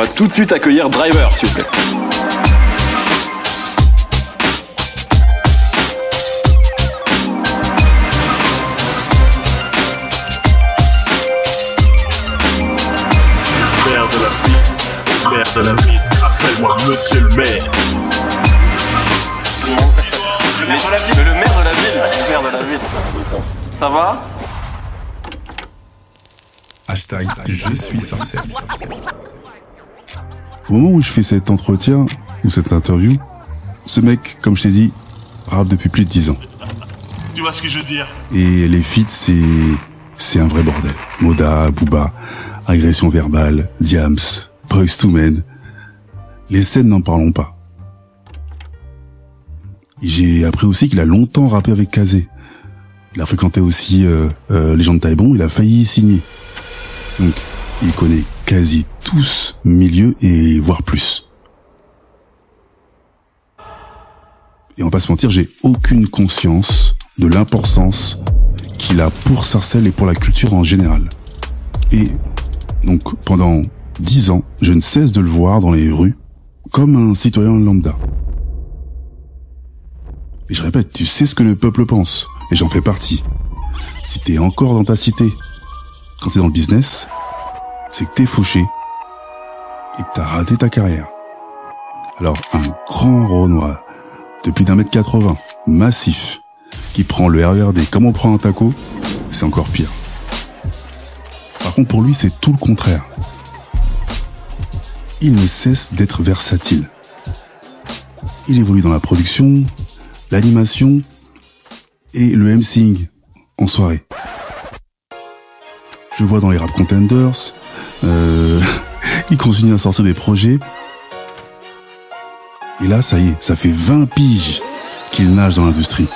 va tout de suite accueillir Driver, s'il vous plaît. Maire de la ville, maire de la ville, appelle-moi monsieur le maire. Le maire de la ville, le maire de la ville, le maire de la ville. Ça va? Hashtag je suis sincère. Au moment où je fais cet entretien, ou cette interview, ce mec, comme je t'ai dit, rappe depuis plus de 10 ans. Tu vois ce que je veux dire? Et les feats, c'est, c'est un vrai bordel. Moda, Booba, agression verbale, Diams, Boys to Men. Les scènes n'en parlons pas. J'ai appris aussi qu'il a longtemps rappé avec Kazé. Il a fréquenté aussi euh, euh, les gens de Taïbon, il a failli y signer. Donc, il connaît quasi tous milieux et voire plus. Et on va pas se mentir, j'ai aucune conscience de l'importance qu'il a pour Sarcelles et pour la culture en général. Et donc pendant dix ans, je ne cesse de le voir dans les rues comme un citoyen lambda. Et je répète, tu sais ce que le peuple pense, et j'en fais partie. Si t'es encore dans ta cité, quand t'es dans le business, c'est que t'es fauché et t'as raté ta carrière. Alors un grand Renoir de plus d'un mètre 80, massif, qui prend le RERD comme on prend un taco, c'est encore pire. Par contre, pour lui, c'est tout le contraire. Il ne cesse d'être versatile. Il évolue dans la production, l'animation et le MCing en soirée. Je vois dans les rap contenders, euh, il continue à sortir des projets. Et là, ça y est, ça fait 20 piges qu'il nage dans l'industrie.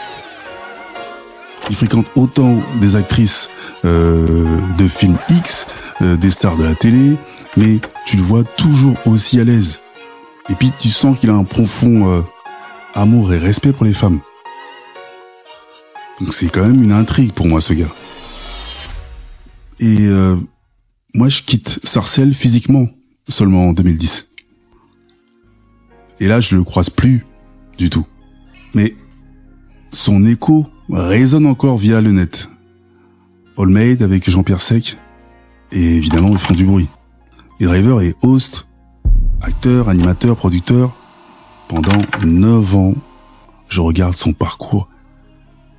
Il fréquente autant des actrices euh, de films X, euh, des stars de la télé, mais tu le vois toujours aussi à l'aise. Et puis tu sens qu'il a un profond euh, amour et respect pour les femmes. Donc c'est quand même une intrigue pour moi ce gars. Et euh, moi je quitte Sarcelles physiquement seulement en 2010. Et là je le croise plus du tout. Mais son écho résonne encore via le net. All Made avec Jean-Pierre Sec, et évidemment ils font du bruit. Et Driver est host, acteur, animateur, producteur. Pendant 9 ans, je regarde son parcours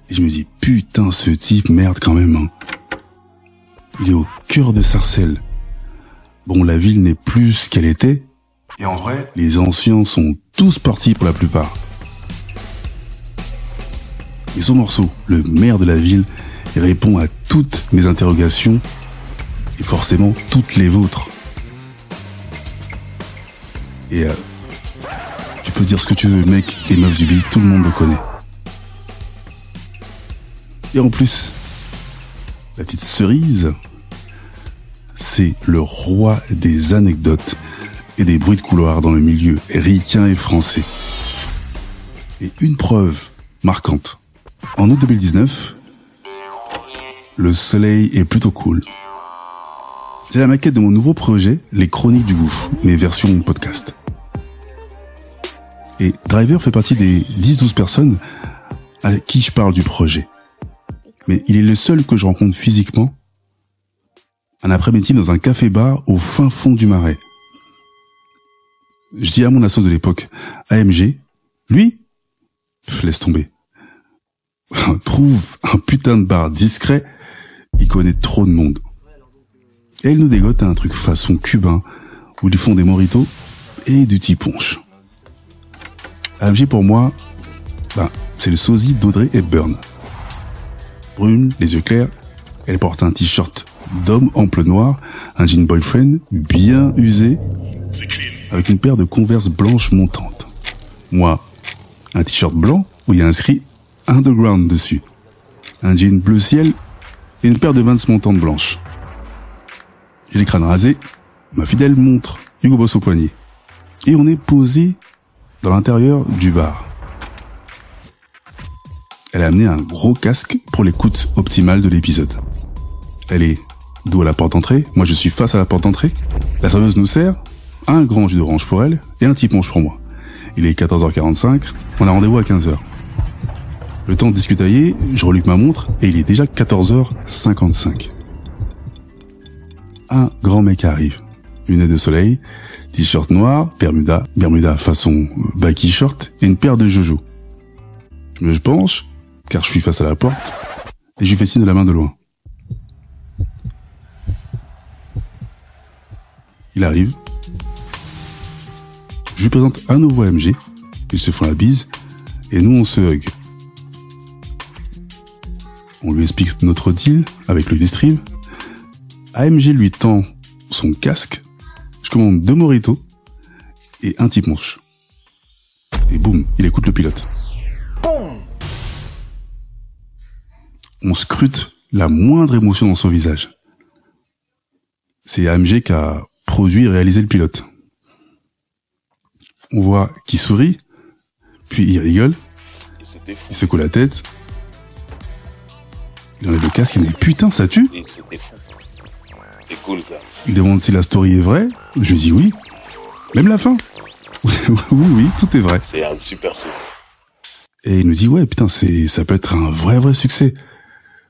et je me dis putain ce type merde quand même. hein. Il est au cœur de Sarcelles. Bon, la ville n'est plus ce qu'elle était. Et en vrai, les anciens sont tous partis pour la plupart. Et son morceau, le maire de la ville, répond à toutes mes interrogations et forcément toutes les vôtres. Et euh, tu peux dire ce que tu veux, mec et meuf du biz, tout le monde le connaît. Et en plus, la petite cerise, c'est le roi des anecdotes et des bruits de couloir dans le milieu ricain et français. Et une preuve marquante. En août 2019, le soleil est plutôt cool. J'ai la maquette de mon nouveau projet, Les Chroniques du Gouffre, mes versions podcast. Et Driver fait partie des 10-12 personnes à qui je parle du projet. Mais il est le seul que je rencontre physiquement un après-midi dans un café-bar au fin fond du marais. Je dis à mon asso de l'époque, AMG, lui, laisse tomber. Trouve un putain de bar discret, il connaît trop de monde. Et il nous dégote à un truc façon cubain, où ils font des moritos et du petit punch. AMG pour moi, ben, c'est le sosie d'Audrey Hepburn. Brune, les yeux clairs, elle porte un t-shirt d'homme ample noir, un jean boyfriend bien usé, avec une paire de converses blanches montantes. Moi, un t-shirt blanc où il y a inscrit Underground dessus. Un jean bleu ciel et une paire de Vans montantes blanches. J'ai les crânes rasés, ma fidèle montre Hugo Boss au poignet. Et on est posé dans l'intérieur du bar. Elle a amené un gros casque pour l'écoute optimale de l'épisode. Elle est dos à la porte d'entrée, moi je suis face à la porte d'entrée. La serveuse nous sert un grand jus d'orange pour elle et un petit punch pour moi. Il est 14h45, on a rendez-vous à 15h. Le temps de discutailler, je reluque ma montre et il est déjà 14h55. Un grand mec arrive. Lunettes de soleil, t-shirt noir, bermuda, bermuda façon baki short et une paire de jojo. Je me penche, car je suis face à la porte, et je lui fais signe de la main de loin. Il arrive. Je lui présente un nouveau AMG. Ils se font la bise, et nous on se hug. On lui explique notre deal avec le distrib. AMG lui tend son casque. Je commande deux moritos et un type manche. Et boum, il écoute le pilote. On scrute la moindre émotion dans son visage. C'est AMG qui a produit et réalisé le pilote. On voit qu'il sourit, puis il rigole, il secoue la tête, il enlève le casque, il dit putain ça tue C'était fou. C'est cool ça. Il demande si la story est vraie, je lui dis oui. Même la fin. oui, oui, tout est vrai. C'est un super souvenir. Et il nous dit ouais putain c'est ça peut être un vrai vrai succès.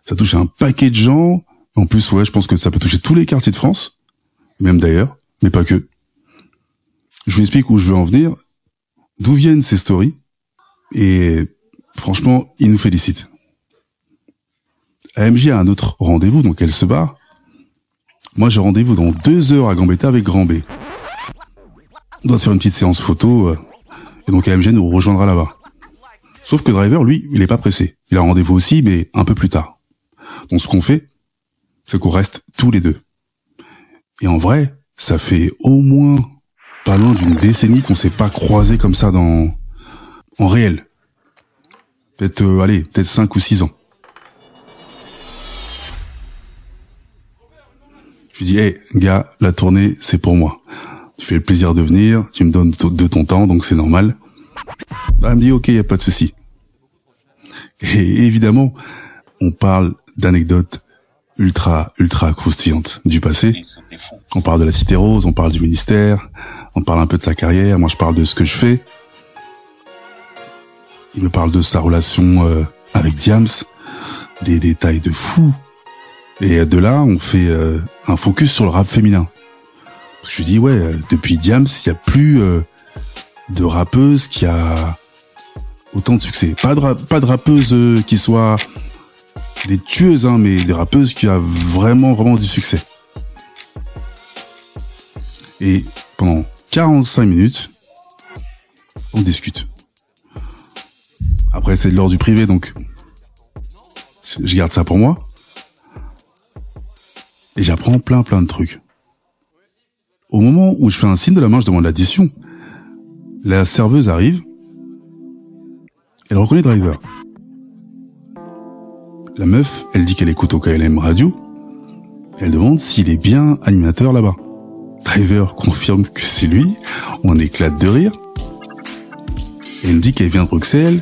Ça touche un paquet de gens. En plus ouais je pense que ça peut toucher tous les quartiers de France, même d'ailleurs, mais pas que. Je vous explique où je veux en venir, d'où viennent ces stories, et franchement il nous félicite. AMG a un autre rendez-vous donc elle se barre? Moi j'ai rendez-vous dans deux heures à Gambetta avec Grand B. On doit se faire une petite séance photo, euh, et donc AMG nous rejoindra là-bas. Sauf que Driver, lui, il est pas pressé. Il a rendez-vous aussi, mais un peu plus tard. Donc ce qu'on fait, c'est qu'on reste tous les deux. Et en vrai, ça fait au moins pas loin d'une décennie qu'on s'est pas croisé comme ça dans en réel. Peut-être euh, allez, peut-être cinq ou six ans. Je lui dis, hey, gars, la tournée, c'est pour moi. Tu fais le plaisir de venir, tu me donnes de ton temps, donc c'est normal. Bah, elle me dit, ok, y a pas de souci. Et évidemment, on parle d'anecdotes ultra, ultra croustillantes du passé. On parle de la Cité Rose, on parle du ministère, on parle un peu de sa carrière, moi je parle de ce que je fais. Il me parle de sa relation euh, avec Diams, des détails de fou. Et de là, on fait euh, un focus sur le rap féminin. Parce que je dis, ouais, euh, depuis Diams, il y a plus euh, de rappeuse qui a autant de succès. Pas de, pas de rappeuse euh, qui soit des tueuses, hein, mais des rappeuses qui a vraiment, vraiment du succès. Et pendant 45 minutes, on discute. Après, c'est de l'ordre du privé, donc je garde ça pour moi. Et j'apprends plein, plein de trucs. Au moment où je fais un signe de la main, je demande l'addition. La serveuse arrive. Elle reconnaît Driver. La meuf, elle dit qu'elle écoute au KLM radio. Elle demande s'il est bien animateur là-bas. Driver confirme que c'est lui. On éclate de rire. Elle me dit qu'elle vient de Bruxelles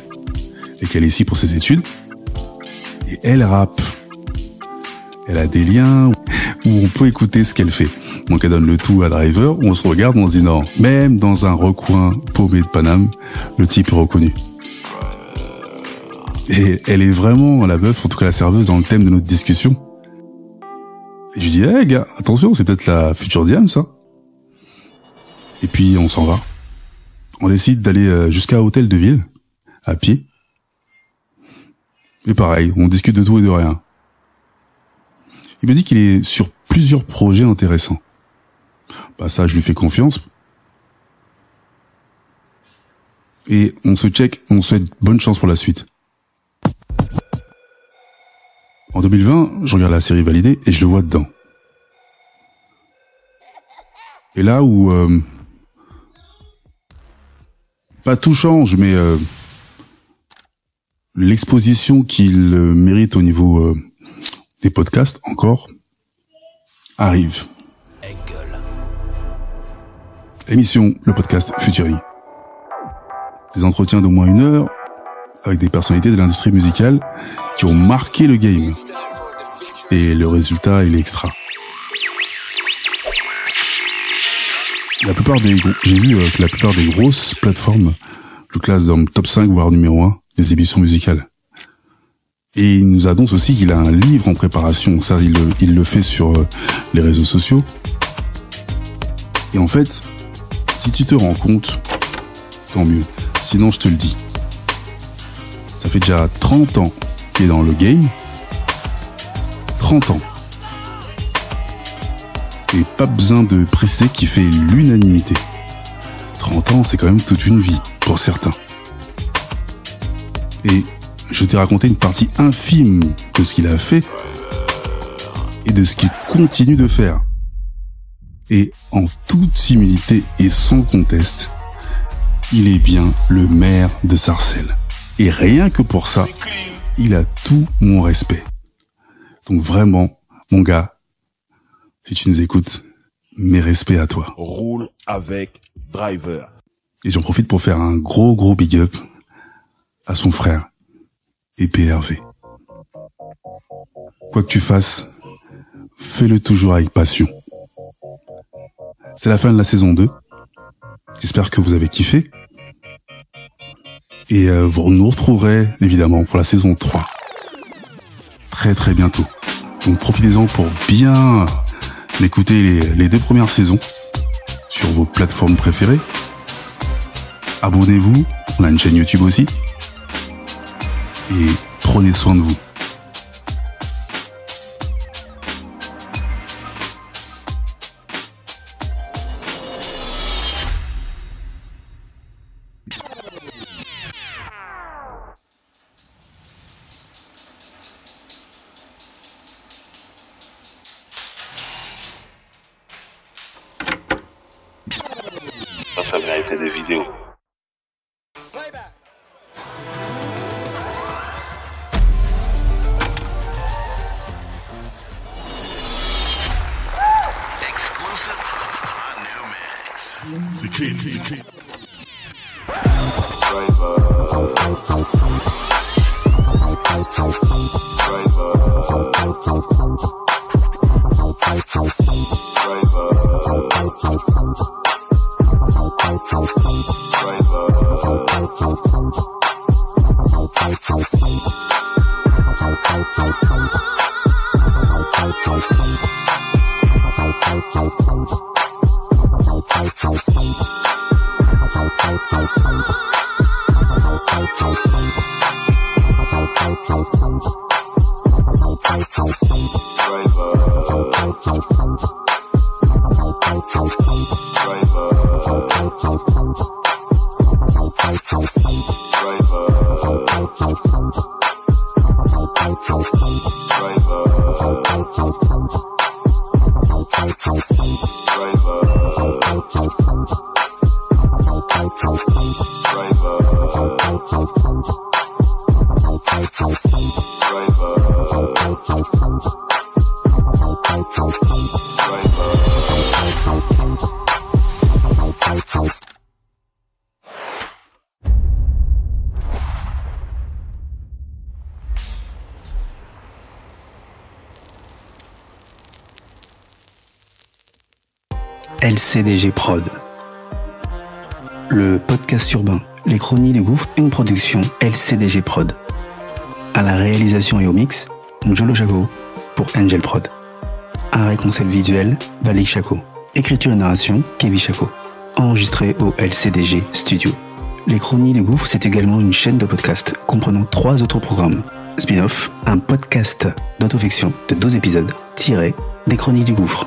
et qu'elle est ici pour ses études. Et elle rappe. Elle a des liens où on peut écouter ce qu'elle fait. Donc elle donne le tout à Driver, on se regarde, on se dit non. Même dans un recoin paumé de Paname, le type est reconnu. Et elle est vraiment la meuf, en tout cas la serveuse, dans le thème de notre discussion. Et je lui dis, hé gars, attention, c'est peut-être la future Diane, ça. Et puis on s'en va. On décide d'aller euh, jusqu'à Hôtel de Ville, à pied. Et pareil, on discute de tout et de rien. Il me dit qu'il est sur plusieurs projets intéressants. Bah ça, je lui fais confiance. Et on se check, on souhaite bonne chance pour la suite. En 2020, je regarde la série validée et je le vois dedans. Et là où euh, pas tout change, mais euh, l'exposition qu'il euh, mérite au niveau euh, des podcasts encore arrive. Émission, le podcast Futuring. Des entretiens d'au moins une heure avec des personnalités de l'industrie musicale qui ont marqué le game. Et le résultat, il est extra. La plupart des, j'ai vu euh, que la plupart des grosses plateformes le classent dans le top 5 voire numéro 1 des émissions musicales. Et il nous annonce aussi qu'il a un livre en préparation. Ça, il le, il le fait sur euh, les réseaux sociaux. Et en fait, si tu te rends compte, tant mieux. Sinon, je te le dis. Ça fait déjà 30 ans qu'il est dans le game. 30 ans. Et pas besoin de préciser qu'il fait l'unanimité. 30 ans, c'est quand même toute une vie, pour certains. Et je t'ai raconté une partie infime de ce qu'il a fait et de ce qu'il continue de faire. Et en toute similité et sans conteste, il est bien le maire de Sarcelles. Et rien que pour ça, il a tout mon respect. Donc vraiment, mon gars, si tu nous écoutes, mes respects à toi. Roule avec driver. Et j'en profite pour faire un gros gros big up à son frère et PRV. Quoi que tu fasses, fais-le toujours avec passion. C'est la fin de la saison 2. J'espère que vous avez kiffé. Et euh, vous nous retrouverez évidemment pour la saison 3. Très très bientôt. Donc profitez-en pour bien écouter les, les deux premières saisons sur vos plateformes préférées. Abonnez-vous, on a une chaîne YouTube aussi. Et prenez soin de vous. Méritait des vidéos. C'est clean, c'est clean. Bye. LCDG Prod. Le podcast urbain, les chronies du gouffre, une production LCDG Prod. À la réalisation et au mix, Njolo Chaco pour Angel Prod. Un concept visuel, Valik Chaco. Écriture et narration, Kevin Chaco. Enregistré au LCDG Studio. Les Chronies du Gouffre, c'est également une chaîne de podcast comprenant trois autres programmes. Spin-off, un podcast d'autofiction de 12 épisodes, tiré des Chroniques du Gouffre.